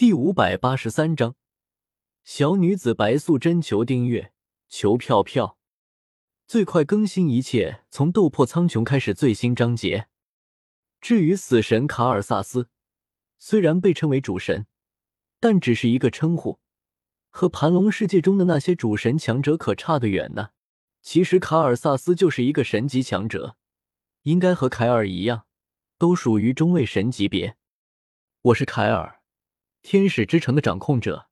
第五百八十三章，小女子白素贞求订阅，求票票，最快更新一切从斗破苍穹开始最新章节。至于死神卡尔萨斯，虽然被称为主神，但只是一个称呼，和盘龙世界中的那些主神强者可差得远呢。其实卡尔萨斯就是一个神级强者，应该和凯尔一样，都属于中位神级别。我是凯尔。天使之城的掌控者，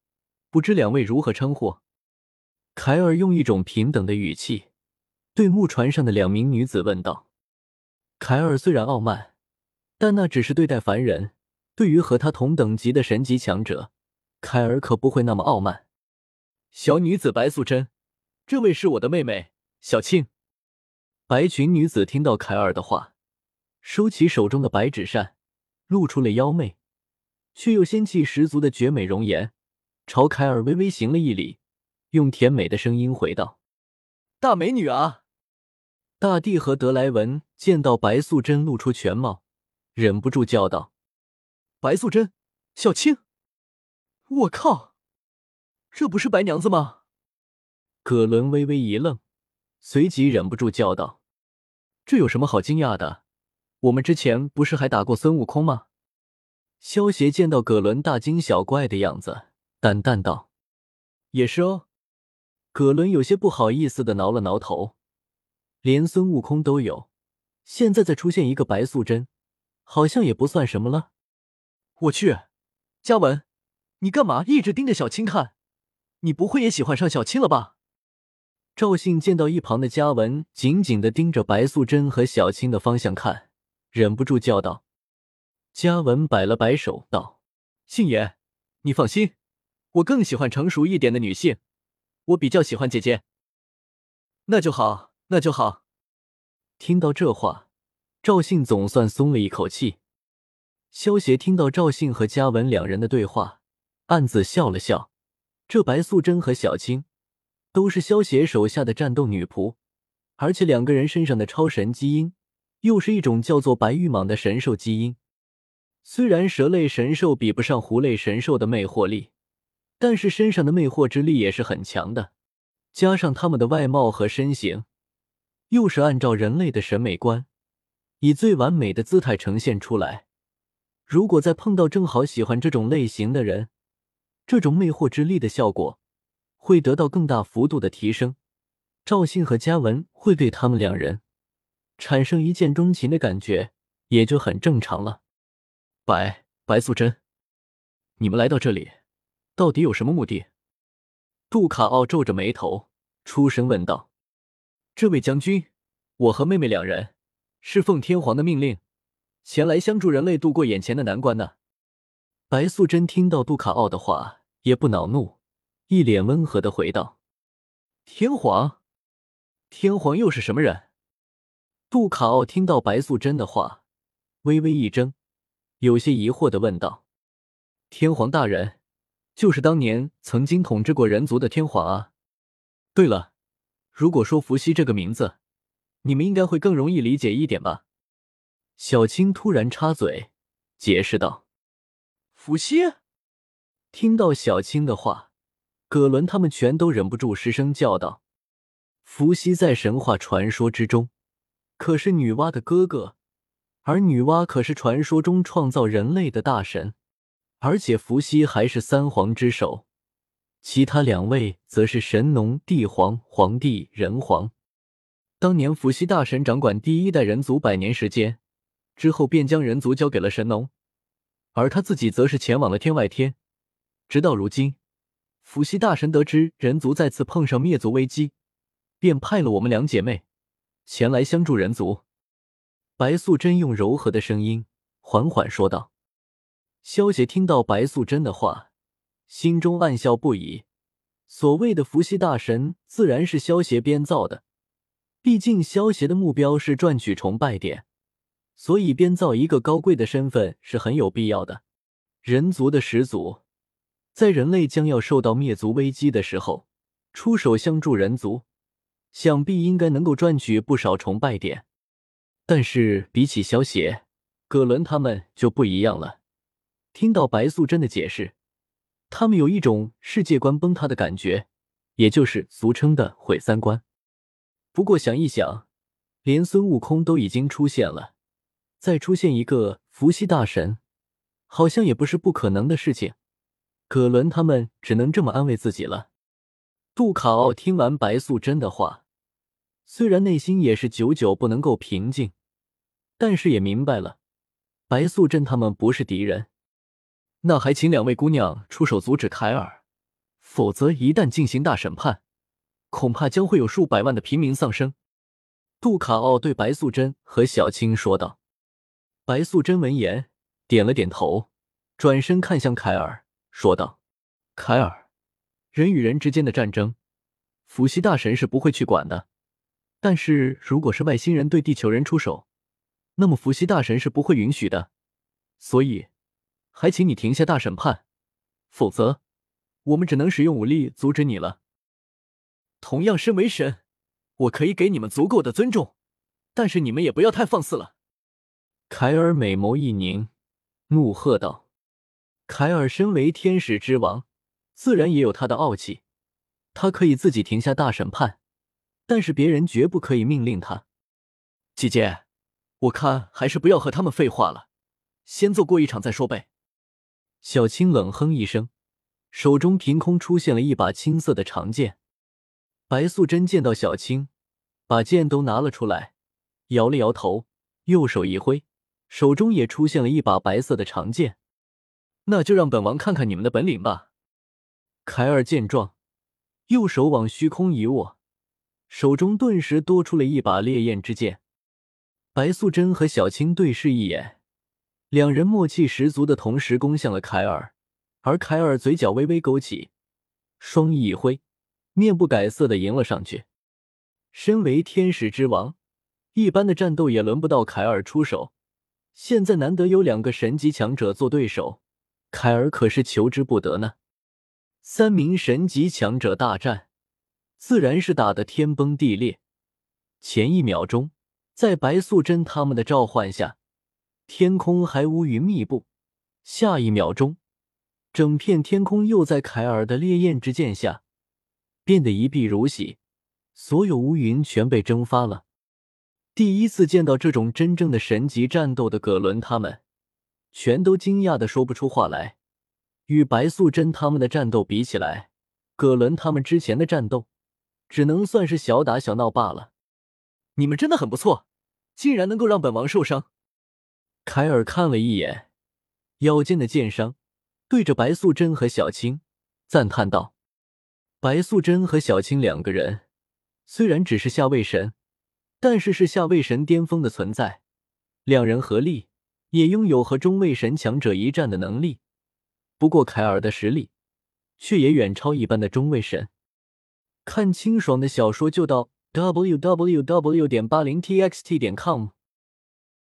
不知两位如何称呼？凯尔用一种平等的语气对木船上的两名女子问道。凯尔虽然傲慢，但那只是对待凡人。对于和他同等级的神级强者，凯尔可不会那么傲慢。小女子白素贞，这位是我的妹妹小青。白裙女子听到凯尔的话，收起手中的白纸扇，露出了妖媚。却又仙气十足的绝美容颜，朝凯尔微微行了一礼，用甜美的声音回道：“大美女啊！”大帝和德莱文见到白素贞露出全貌，忍不住叫道：“白素贞，小青！我靠，这不是白娘子吗？”葛伦微微一愣，随即忍不住叫道：“这有什么好惊讶的？我们之前不是还打过孙悟空吗？”萧协见到葛伦大惊小怪的样子，淡淡道：“也是哦。”葛伦有些不好意思的挠了挠头，连孙悟空都有，现在再出现一个白素贞，好像也不算什么了。我去，嘉文，你干嘛一直盯着小青看？你不会也喜欢上小青了吧？赵信见到一旁的嘉文紧紧的盯着白素贞和小青的方向看，忍不住叫道。嘉文摆了摆手，道：“杏爷，你放心，我更喜欢成熟一点的女性，我比较喜欢姐姐。”那就好，那就好。听到这话，赵信总算松了一口气。萧协听到赵信和嘉文两人的对话，暗自笑了笑。这白素贞和小青都是萧协手下的战斗女仆，而且两个人身上的超神基因，又是一种叫做白玉蟒的神兽基因。虽然蛇类神兽比不上狐类神兽的魅惑力，但是身上的魅惑之力也是很强的。加上他们的外貌和身形，又是按照人类的审美观，以最完美的姿态呈现出来。如果再碰到正好喜欢这种类型的人，这种魅惑之力的效果会得到更大幅度的提升。赵信和嘉文会对他们两人产生一见钟情的感觉，也就很正常了。白白素贞，你们来到这里，到底有什么目的？杜卡奥皱着眉头，出声问道：“这位将军，我和妹妹两人是奉天皇的命令，前来相助人类度过眼前的难关呢。”白素贞听到杜卡奥的话，也不恼怒，一脸温和的回道：“天皇，天皇又是什么人？”杜卡奥听到白素贞的话，微微一怔。有些疑惑的问道：“天皇大人，就是当年曾经统治过人族的天皇啊。对了，如果说伏羲这个名字，你们应该会更容易理解一点吧？”小青突然插嘴解释道：“伏羲。”听到小青的话，葛伦他们全都忍不住失声叫道：“伏羲在神话传说之中，可是女娲的哥哥。”而女娲可是传说中创造人类的大神，而且伏羲还是三皇之首，其他两位则是神农、帝皇、黄帝、人皇。当年伏羲大神掌管第一代人族百年时间，之后便将人族交给了神农，而他自己则是前往了天外天。直到如今，伏羲大神得知人族再次碰上灭族危机，便派了我们两姐妹前来相助人族。白素贞用柔和的声音缓缓说道：“萧邪听到白素贞的话，心中暗笑不已。所谓的伏羲大神，自然是萧邪编造的。毕竟萧邪的目标是赚取崇拜点，所以编造一个高贵的身份是很有必要的。人族的始祖，在人类将要受到灭族危机的时候，出手相助人族，想必应该能够赚取不少崇拜点。”但是比起萧协，葛伦他们就不一样了。听到白素贞的解释，他们有一种世界观崩塌的感觉，也就是俗称的毁三观。不过想一想，连孙悟空都已经出现了，再出现一个伏羲大神，好像也不是不可能的事情。葛伦他们只能这么安慰自己了。杜卡奥听完白素贞的话，虽然内心也是久久不能够平静，但是也明白了，白素贞他们不是敌人。那还请两位姑娘出手阻止凯尔，否则一旦进行大审判，恐怕将会有数百万的平民丧生。杜卡奥对白素贞和小青说道。白素贞闻言点了点头，转身看向凯尔，说道：“凯尔，人与人之间的战争，伏羲大神是不会去管的。但是如果是外星人对地球人出手，那么伏羲大神是不会允许的。所以。”还请你停下大审判，否则我们只能使用武力阻止你了。同样身为神，我可以给你们足够的尊重，但是你们也不要太放肆了。凯尔美眸一凝，怒喝道：“凯尔身为天使之王，自然也有他的傲气，他可以自己停下大审判，但是别人绝不可以命令他。”姐姐，我看还是不要和他们废话了，先做过一场再说呗。小青冷哼一声，手中凭空出现了一把青色的长剑。白素贞见到小青，把剑都拿了出来，摇了摇头，右手一挥，手中也出现了一把白色的长剑。那就让本王看看你们的本领吧。凯尔见状，右手往虚空一握，手中顿时多出了一把烈焰之剑。白素贞和小青对视一眼。两人默契十足的同时攻向了凯尔，而凯尔嘴角微微勾起，双翼一挥，面不改色的迎了上去。身为天使之王，一般的战斗也轮不到凯尔出手。现在难得有两个神级强者做对手，凯尔可是求之不得呢。三名神级强者大战，自然是打得天崩地裂。前一秒钟，在白素贞他们的召唤下。天空还乌云密布，下一秒钟，整片天空又在凯尔的烈焰之剑下变得一碧如洗，所有乌云全被蒸发了。第一次见到这种真正的神级战斗的葛伦他们，全都惊讶的说不出话来。与白素贞他们的战斗比起来，葛伦他们之前的战斗只能算是小打小闹罢了。你们真的很不错，竟然能够让本王受伤。凯尔看了一眼腰间的剑伤，对着白素贞和小青赞叹道：“白素贞和小青两个人虽然只是下位神，但是是下位神巅峰的存在。两人合力也拥有和中位神强者一战的能力。不过凯尔的实力却也远超一般的中位神。看清爽的小说就到 w w w. 点八零 t x t 点 com。”